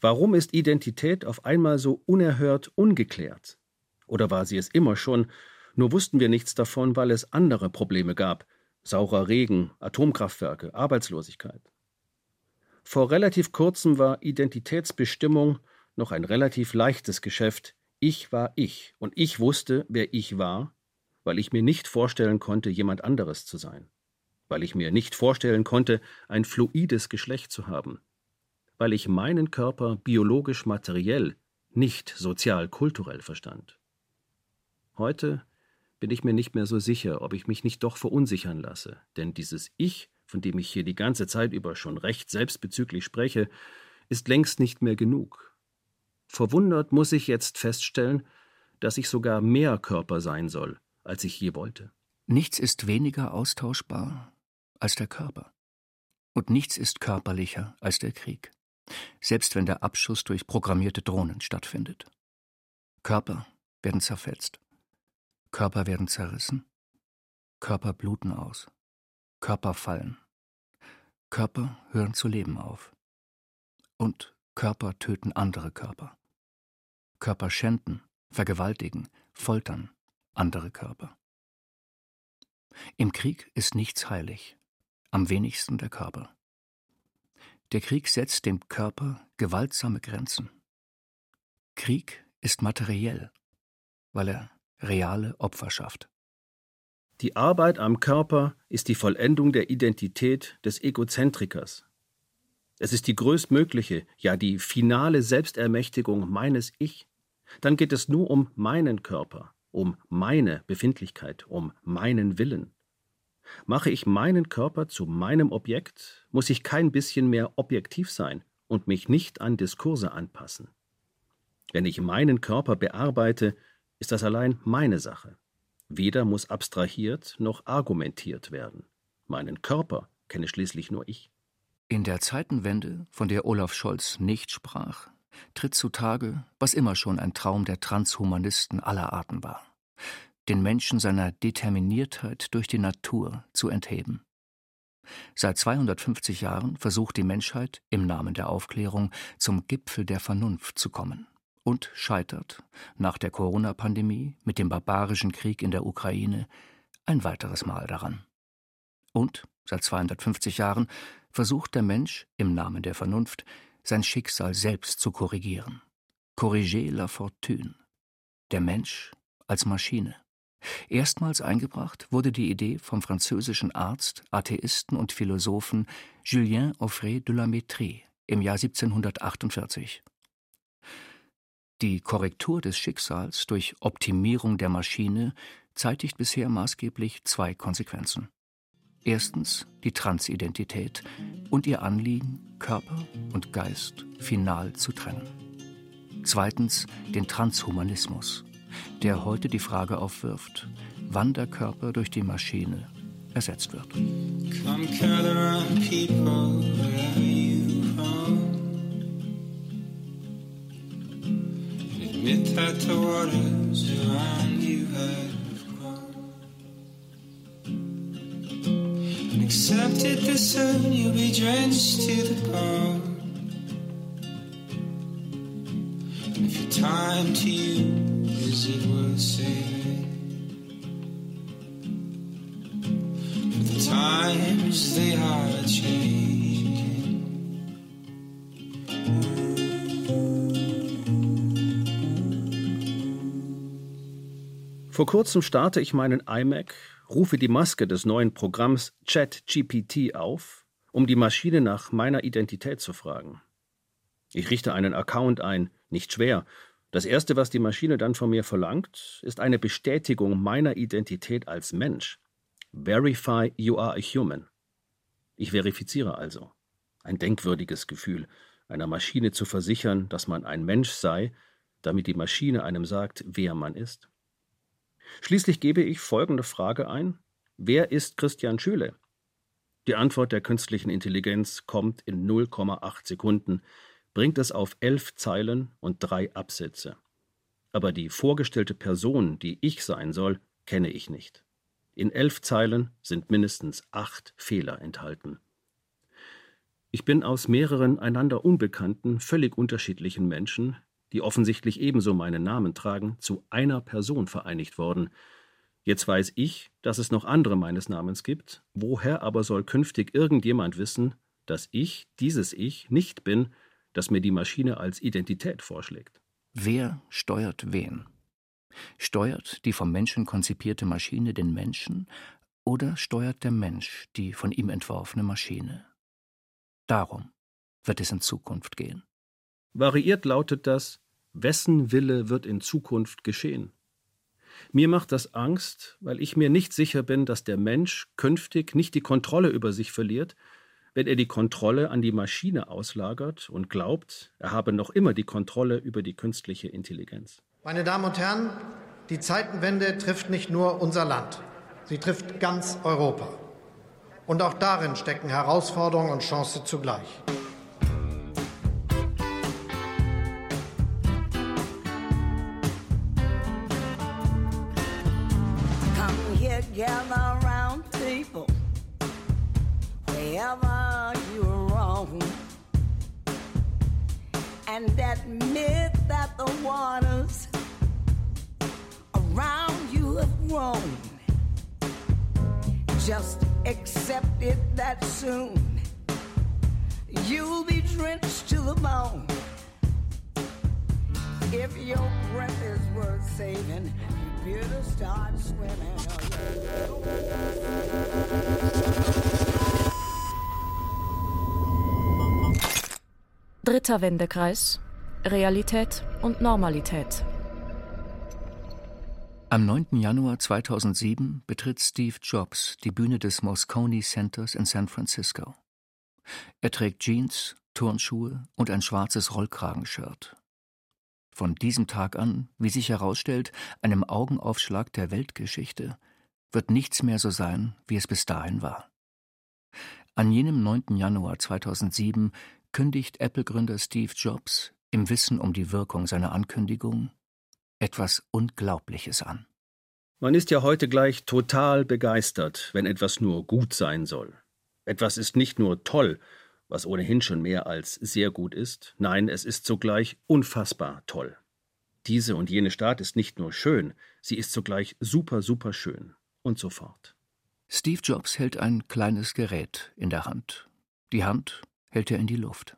Warum ist Identität auf einmal so unerhört ungeklärt? Oder war sie es immer schon, nur wussten wir nichts davon, weil es andere Probleme gab, saurer Regen, Atomkraftwerke, Arbeitslosigkeit. Vor relativ kurzem war Identitätsbestimmung noch ein relativ leichtes Geschäft. Ich war ich und ich wusste, wer ich war, weil ich mir nicht vorstellen konnte, jemand anderes zu sein, weil ich mir nicht vorstellen konnte, ein fluides Geschlecht zu haben, weil ich meinen Körper biologisch materiell, nicht sozial kulturell verstand. Heute bin ich mir nicht mehr so sicher, ob ich mich nicht doch verunsichern lasse, denn dieses Ich, von dem ich hier die ganze Zeit über schon recht selbstbezüglich spreche, ist längst nicht mehr genug. Verwundert muss ich jetzt feststellen, dass ich sogar mehr Körper sein soll, als ich je wollte. Nichts ist weniger austauschbar als der Körper. Und nichts ist körperlicher als der Krieg, selbst wenn der Abschuss durch programmierte Drohnen stattfindet. Körper werden zerfetzt. Körper werden zerrissen, Körper bluten aus, Körper fallen, Körper hören zu leben auf. Und Körper töten andere Körper. Körper schänden, vergewaltigen, foltern andere Körper. Im Krieg ist nichts heilig, am wenigsten der Körper. Der Krieg setzt dem Körper gewaltsame Grenzen. Krieg ist materiell, weil er reale Opferschaft. Die Arbeit am Körper ist die Vollendung der Identität des Egozentrikers. Es ist die größtmögliche, ja die finale Selbstermächtigung meines Ich. Dann geht es nur um meinen Körper, um meine Befindlichkeit, um meinen Willen. Mache ich meinen Körper zu meinem Objekt, muss ich kein bisschen mehr objektiv sein und mich nicht an Diskurse anpassen. Wenn ich meinen Körper bearbeite, ist das allein meine Sache. Weder muss abstrahiert noch argumentiert werden. Meinen Körper kenne schließlich nur ich. In der Zeitenwende, von der Olaf Scholz nicht sprach, tritt zutage, was immer schon ein Traum der Transhumanisten aller Arten war: den Menschen seiner Determiniertheit durch die Natur zu entheben. Seit 250 Jahren versucht die Menschheit im Namen der Aufklärung zum Gipfel der Vernunft zu kommen und scheitert nach der Corona-Pandemie mit dem barbarischen Krieg in der Ukraine ein weiteres Mal daran. Und seit 250 Jahren versucht der Mensch im Namen der Vernunft sein Schicksal selbst zu korrigieren. Corriger la fortune. Der Mensch als Maschine. Erstmals eingebracht wurde die Idee vom französischen Arzt, Atheisten und Philosophen Julien Offray de la Métrie im Jahr 1748. Die Korrektur des Schicksals durch Optimierung der Maschine zeitigt bisher maßgeblich zwei Konsequenzen. Erstens die Transidentität und ihr Anliegen, Körper und Geist final zu trennen. Zweitens den Transhumanismus, der heute die Frage aufwirft, wann der Körper durch die Maschine ersetzt wird. Come that the waters around you have grown. And accepted that soon you'll be drenched to the bone. And if your time to you is it worth saving? For the times they are changing. Vor kurzem starte ich meinen iMac, rufe die Maske des neuen Programms ChatGPT auf, um die Maschine nach meiner Identität zu fragen. Ich richte einen Account ein, nicht schwer. Das Erste, was die Maschine dann von mir verlangt, ist eine Bestätigung meiner Identität als Mensch. Verify you are a human. Ich verifiziere also. Ein denkwürdiges Gefühl, einer Maschine zu versichern, dass man ein Mensch sei, damit die Maschine einem sagt, wer man ist. Schließlich gebe ich folgende Frage ein. Wer ist Christian Schüle? Die Antwort der künstlichen Intelligenz kommt in 0,8 Sekunden, bringt es auf elf Zeilen und drei Absätze. Aber die vorgestellte Person, die ich sein soll, kenne ich nicht. In elf Zeilen sind mindestens acht Fehler enthalten. Ich bin aus mehreren einander unbekannten, völlig unterschiedlichen Menschen die offensichtlich ebenso meinen Namen tragen, zu einer Person vereinigt worden. Jetzt weiß ich, dass es noch andere meines Namens gibt, woher aber soll künftig irgendjemand wissen, dass ich dieses Ich nicht bin, das mir die Maschine als Identität vorschlägt? Wer steuert wen? Steuert die vom Menschen konzipierte Maschine den Menschen oder steuert der Mensch die von ihm entworfene Maschine? Darum wird es in Zukunft gehen. Variiert lautet das, wessen Wille wird in Zukunft geschehen? Mir macht das Angst, weil ich mir nicht sicher bin, dass der Mensch künftig nicht die Kontrolle über sich verliert, wenn er die Kontrolle an die Maschine auslagert und glaubt, er habe noch immer die Kontrolle über die künstliche Intelligenz. Meine Damen und Herren, die Zeitenwende trifft nicht nur unser Land, sie trifft ganz Europa. Und auch darin stecken Herausforderung und Chance zugleich. Wherever you're wrong and admit that the waters around you have grown. Just accept it that soon you'll be drenched to the bone. If your breath is worth saving, you better start swimming. Dritter Wendekreis Realität und Normalität. Am 9. Januar 2007 betritt Steve Jobs die Bühne des Moscone Centers in San Francisco. Er trägt Jeans, Turnschuhe und ein schwarzes Rollkragenshirt. Von diesem Tag an, wie sich herausstellt, einem Augenaufschlag der Weltgeschichte, wird nichts mehr so sein, wie es bis dahin war. An jenem 9. Januar 2007 kündigt Apple-Gründer Steve Jobs im Wissen um die Wirkung seiner Ankündigung etwas Unglaubliches an. Man ist ja heute gleich total begeistert, wenn etwas nur gut sein soll. Etwas ist nicht nur toll, was ohnehin schon mehr als sehr gut ist, nein, es ist zugleich unfassbar toll. Diese und jene Stadt ist nicht nur schön, sie ist zugleich super, super schön und so fort. Steve Jobs hält ein kleines Gerät in der Hand. Die Hand hält er in die Luft.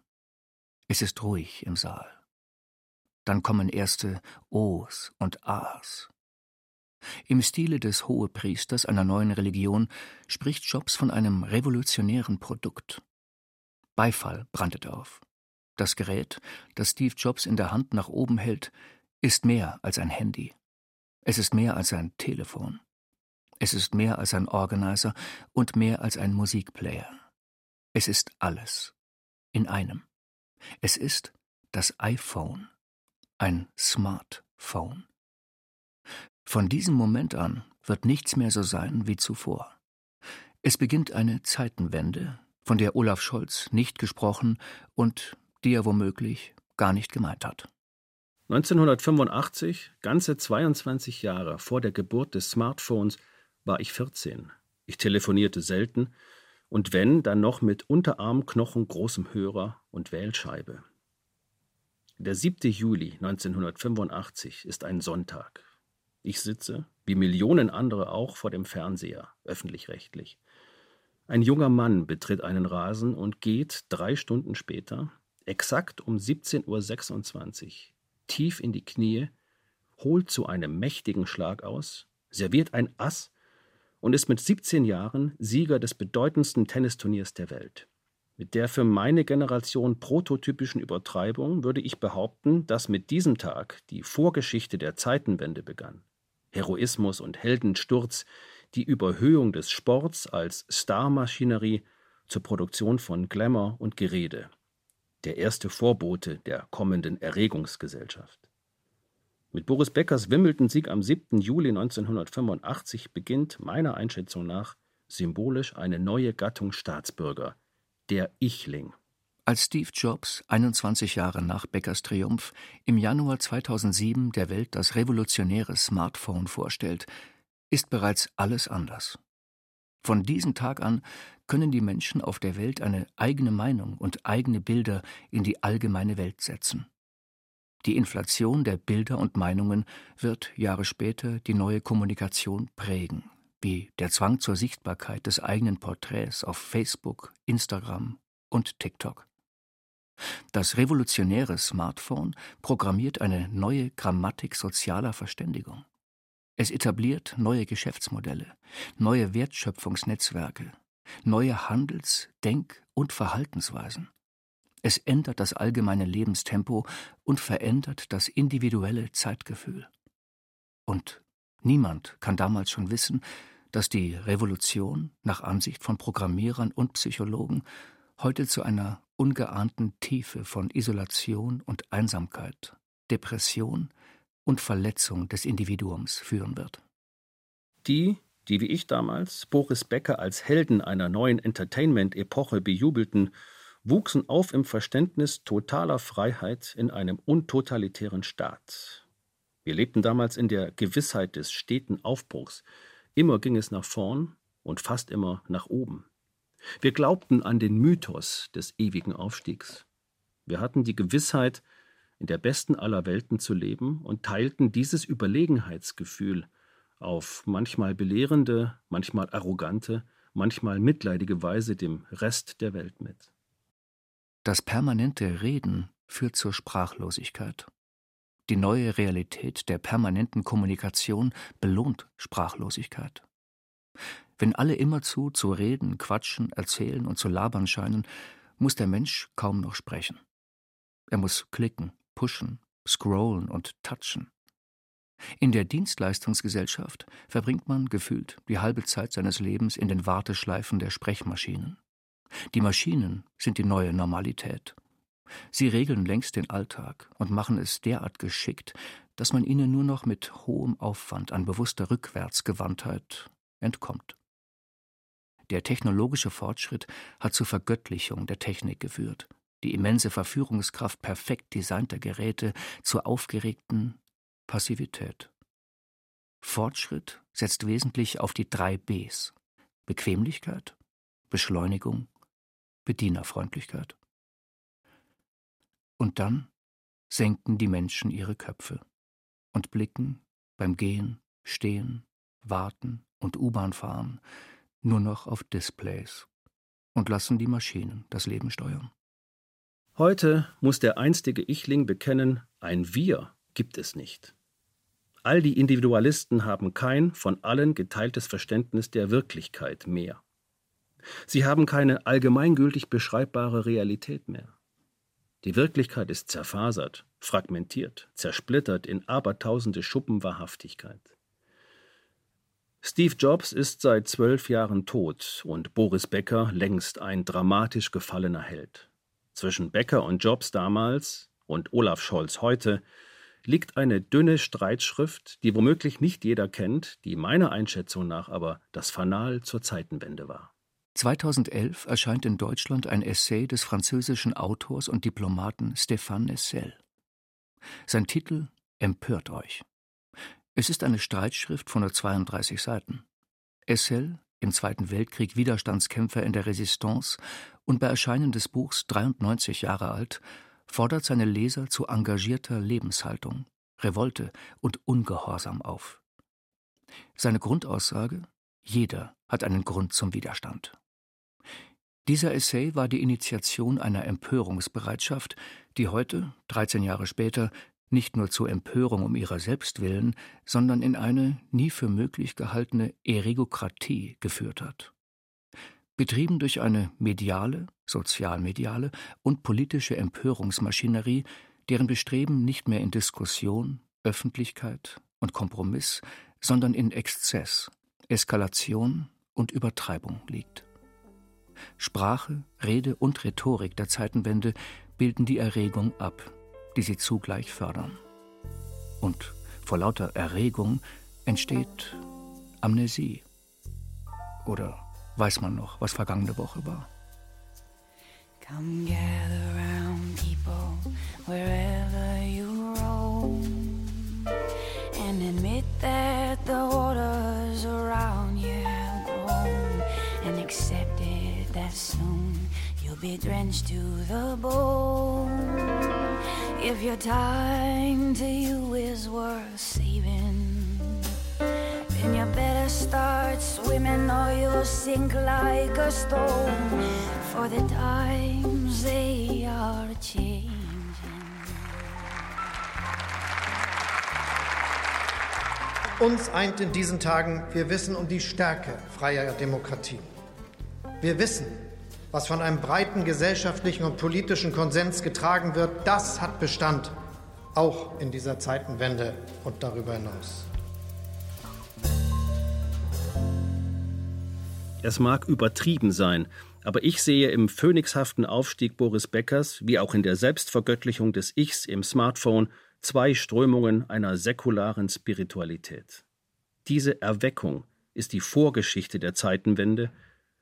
Es ist ruhig im Saal. Dann kommen erste O's und A's. Im Stile des Hohepriesters einer neuen Religion spricht Jobs von einem revolutionären Produkt. Beifall brandet auf. Das Gerät, das Steve Jobs in der Hand nach oben hält, ist mehr als ein Handy. Es ist mehr als ein Telefon. Es ist mehr als ein Organizer und mehr als ein Musikplayer. Es ist alles. In einem. Es ist das iPhone. Ein Smartphone. Von diesem Moment an wird nichts mehr so sein wie zuvor. Es beginnt eine Zeitenwende, von der Olaf Scholz nicht gesprochen und die er womöglich gar nicht gemeint hat. 1985, ganze 22 Jahre vor der Geburt des Smartphones, war ich 14. Ich telefonierte selten und wenn, dann noch mit Unterarmknochen großem Hörer und Wählscheibe. Der 7. Juli 1985 ist ein Sonntag. Ich sitze, wie Millionen andere auch, vor dem Fernseher, öffentlich-rechtlich. Ein junger Mann betritt einen Rasen und geht drei Stunden später, exakt um 17.26 Uhr, tief in die Knie, holt zu einem mächtigen Schlag aus, serviert ein Ass und ist mit 17 Jahren Sieger des bedeutendsten Tennisturniers der Welt. Mit der für meine Generation prototypischen Übertreibung würde ich behaupten, dass mit diesem Tag die Vorgeschichte der Zeitenwende begann. Heroismus und Heldensturz, die Überhöhung des Sports als Starmaschinerie zur Produktion von Glamour und Gerede. Der erste Vorbote der kommenden Erregungsgesellschaft. Mit Boris Beckers Wimbledon-Sieg am 7. Juli 1985 beginnt meiner Einschätzung nach symbolisch eine neue Gattung Staatsbürger, der Ichling. Als Steve Jobs, 21 Jahre nach Beckers Triumph, im Januar 2007 der Welt das revolutionäre Smartphone vorstellt, ist bereits alles anders. Von diesem Tag an können die Menschen auf der Welt eine eigene Meinung und eigene Bilder in die allgemeine Welt setzen. Die Inflation der Bilder und Meinungen wird Jahre später die neue Kommunikation prägen wie der Zwang zur Sichtbarkeit des eigenen Porträts auf Facebook, Instagram und TikTok. Das revolutionäre Smartphone programmiert eine neue Grammatik sozialer Verständigung. Es etabliert neue Geschäftsmodelle, neue Wertschöpfungsnetzwerke, neue Handels-, Denk- und Verhaltensweisen. Es ändert das allgemeine Lebenstempo und verändert das individuelle Zeitgefühl. Und niemand kann damals schon wissen, dass die Revolution nach Ansicht von Programmierern und Psychologen heute zu einer ungeahnten Tiefe von Isolation und Einsamkeit, Depression und Verletzung des Individuums führen wird. Die, die wie ich damals Boris Becker als Helden einer neuen Entertainment-Epoche bejubelten, wuchsen auf im Verständnis totaler Freiheit in einem untotalitären Staat. Wir lebten damals in der Gewissheit des steten Aufbruchs, Immer ging es nach vorn und fast immer nach oben. Wir glaubten an den Mythos des ewigen Aufstiegs. Wir hatten die Gewissheit, in der besten aller Welten zu leben und teilten dieses Überlegenheitsgefühl auf manchmal belehrende, manchmal arrogante, manchmal mitleidige Weise dem Rest der Welt mit. Das permanente Reden führt zur Sprachlosigkeit. Die neue Realität der permanenten Kommunikation belohnt Sprachlosigkeit. Wenn alle immerzu zu reden, quatschen, erzählen und zu labern scheinen, muss der Mensch kaum noch sprechen. Er muss klicken, pushen, scrollen und touchen. In der Dienstleistungsgesellschaft verbringt man gefühlt die halbe Zeit seines Lebens in den Warteschleifen der Sprechmaschinen. Die Maschinen sind die neue Normalität. Sie regeln längst den Alltag und machen es derart geschickt, dass man ihnen nur noch mit hohem Aufwand an bewusster Rückwärtsgewandtheit entkommt. Der technologische Fortschritt hat zur Vergöttlichung der Technik geführt, die immense Verführungskraft perfekt designter Geräte zur aufgeregten Passivität. Fortschritt setzt wesentlich auf die drei Bs Bequemlichkeit, Beschleunigung, Bedienerfreundlichkeit. Und dann senken die Menschen ihre Köpfe und blicken beim Gehen, Stehen, Warten und U-Bahn fahren nur noch auf Displays und lassen die Maschinen das Leben steuern. Heute muss der einstige Ichling bekennen, ein Wir gibt es nicht. All die Individualisten haben kein von allen geteiltes Verständnis der Wirklichkeit mehr. Sie haben keine allgemeingültig beschreibbare Realität mehr. Die Wirklichkeit ist zerfasert, fragmentiert, zersplittert in abertausende Schuppen Wahrhaftigkeit. Steve Jobs ist seit zwölf Jahren tot und Boris Becker längst ein dramatisch gefallener Held. Zwischen Becker und Jobs damals und Olaf Scholz heute liegt eine dünne Streitschrift, die womöglich nicht jeder kennt, die meiner Einschätzung nach aber das Fanal zur Zeitenwende war. 2011 erscheint in Deutschland ein Essay des französischen Autors und Diplomaten Stéphane Nessel. Sein Titel Empört euch. Es ist eine Streitschrift von nur 32 Seiten. Essel, im Zweiten Weltkrieg Widerstandskämpfer in der Resistance und bei Erscheinen des Buchs 93 Jahre alt, fordert seine Leser zu engagierter Lebenshaltung, Revolte und Ungehorsam auf. Seine Grundaussage Jeder hat einen Grund zum Widerstand. Dieser Essay war die Initiation einer Empörungsbereitschaft, die heute, 13 Jahre später, nicht nur zur Empörung um ihrer selbst willen, sondern in eine nie für möglich gehaltene Erigokratie geführt hat. Betrieben durch eine mediale, sozialmediale und politische Empörungsmaschinerie, deren Bestreben nicht mehr in Diskussion, Öffentlichkeit und Kompromiss, sondern in Exzess, Eskalation und Übertreibung liegt. Sprache, Rede und Rhetorik der Zeitenwende bilden die Erregung ab, die sie zugleich fördern. Und vor lauter Erregung entsteht Amnesie. Oder weiß man noch, was vergangene Woche war? Come gather round people wherever you roam and admit that the waters around you and accept it that soon you'll be drenched to the bone. If your time to you is worth saving, then you better start swimming or you'll sink like a stone. For the times they are changing. Uns eint in diesen Tagen, wir wissen um die Stärke freier Demokratie. Wir wissen, was von einem breiten gesellschaftlichen und politischen Konsens getragen wird, das hat Bestand, auch in dieser Zeitenwende und darüber hinaus. Es mag übertrieben sein, aber ich sehe im phönixhaften Aufstieg Boris Beckers, wie auch in der Selbstvergöttlichung des Ichs im Smartphone, zwei Strömungen einer säkularen Spiritualität. Diese Erweckung ist die Vorgeschichte der Zeitenwende,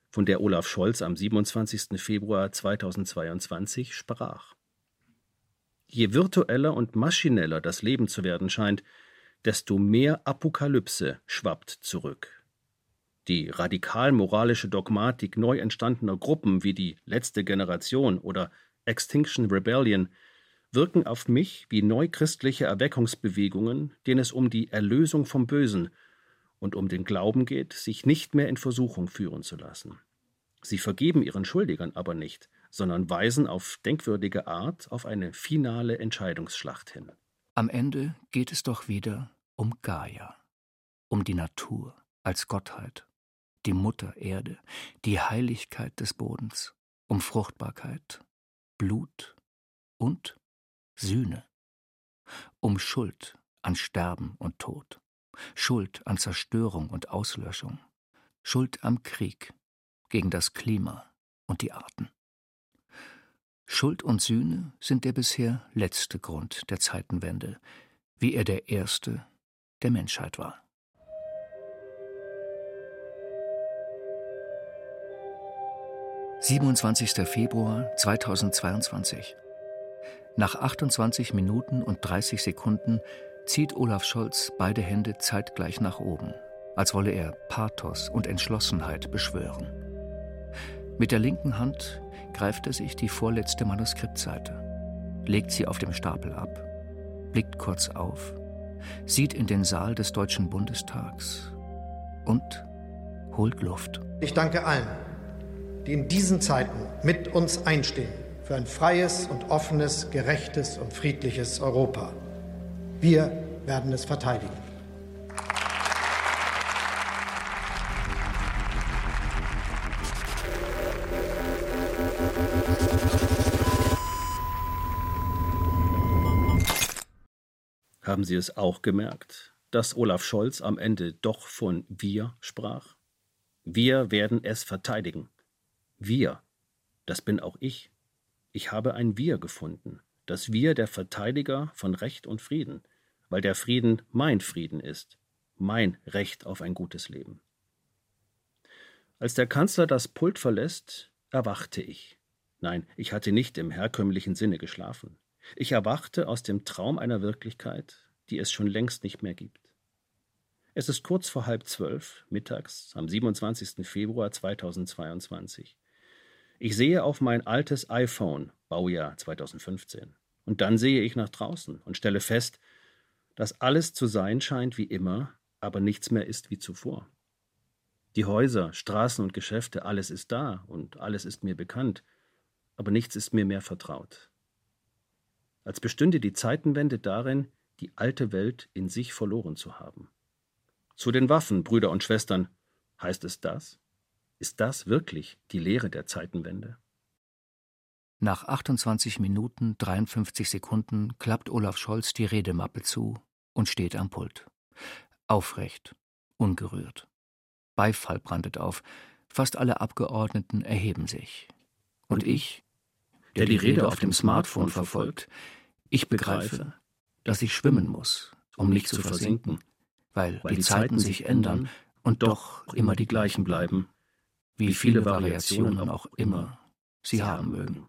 von der Olaf Scholz am 27. Februar 2022 sprach. Je virtueller und maschineller das Leben zu werden scheint, desto mehr Apokalypse schwappt zurück. Die radikal-moralische Dogmatik neu entstandener Gruppen wie die Letzte Generation oder Extinction Rebellion wirken auf mich wie neuchristliche Erweckungsbewegungen, denen es um die Erlösung vom Bösen und um den Glauben geht, sich nicht mehr in Versuchung führen zu lassen. Sie vergeben ihren Schuldigern aber nicht, sondern weisen auf denkwürdige Art auf eine finale Entscheidungsschlacht hin. Am Ende geht es doch wieder um Gaia, um die Natur als Gottheit, die Mutter Erde, die Heiligkeit des Bodens, um Fruchtbarkeit, Blut und Sühne, um Schuld an Sterben und Tod. Schuld an Zerstörung und Auslöschung, Schuld am Krieg gegen das Klima und die Arten. Schuld und Sühne sind der bisher letzte Grund der Zeitenwende, wie er der erste der Menschheit war. Siebenundzwanzigster Februar 2022 Nach 28 Minuten und 30 Sekunden zieht Olaf Scholz beide Hände zeitgleich nach oben, als wolle er Pathos und Entschlossenheit beschwören. Mit der linken Hand greift er sich die vorletzte Manuskriptseite, legt sie auf dem Stapel ab, blickt kurz auf, sieht in den Saal des Deutschen Bundestags und holt Luft. Ich danke allen, die in diesen Zeiten mit uns einstehen für ein freies und offenes, gerechtes und friedliches Europa. Wir werden es verteidigen. Haben Sie es auch gemerkt, dass Olaf Scholz am Ende doch von wir sprach? Wir werden es verteidigen. Wir, das bin auch ich. Ich habe ein Wir gefunden dass wir der Verteidiger von Recht und Frieden, weil der Frieden mein Frieden ist, mein Recht auf ein gutes Leben. Als der Kanzler das Pult verlässt, erwachte ich. Nein, ich hatte nicht im herkömmlichen Sinne geschlafen. Ich erwachte aus dem Traum einer Wirklichkeit, die es schon längst nicht mehr gibt. Es ist kurz vor halb zwölf, mittags, am 27. Februar 2022. Ich sehe auf mein altes iPhone, Baujahr 2015. Und dann sehe ich nach draußen und stelle fest, dass alles zu sein scheint wie immer, aber nichts mehr ist wie zuvor. Die Häuser, Straßen und Geschäfte, alles ist da und alles ist mir bekannt, aber nichts ist mir mehr vertraut. Als bestünde die Zeitenwende darin, die alte Welt in sich verloren zu haben. Zu den Waffen, Brüder und Schwestern, heißt es das? Ist das wirklich die Lehre der Zeitenwende? Nach 28 Minuten 53 Sekunden klappt Olaf Scholz die Redemappe zu und steht am Pult. Aufrecht, ungerührt. Beifall brandet auf. Fast alle Abgeordneten erheben sich. Und ich, der die Rede auf dem Smartphone verfolgt, ich begreife, dass ich schwimmen muss, um nicht zu versinken, weil die Zeiten sich ändern und doch immer die gleichen bleiben, wie viele Variationen auch immer sie haben mögen.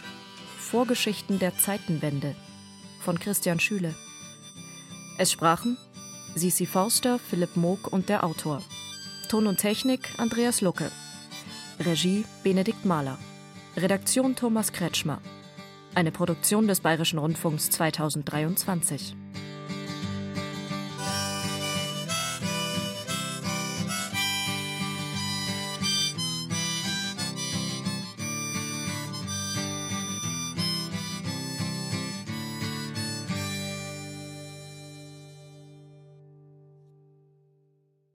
Vorgeschichten der Zeitenwende von Christian Schüle. Es sprachen Sisi Forster, Philipp Moog und der Autor. Ton und Technik Andreas Lucke. Regie Benedikt Mahler. Redaktion Thomas Kretschmer. Eine Produktion des Bayerischen Rundfunks 2023.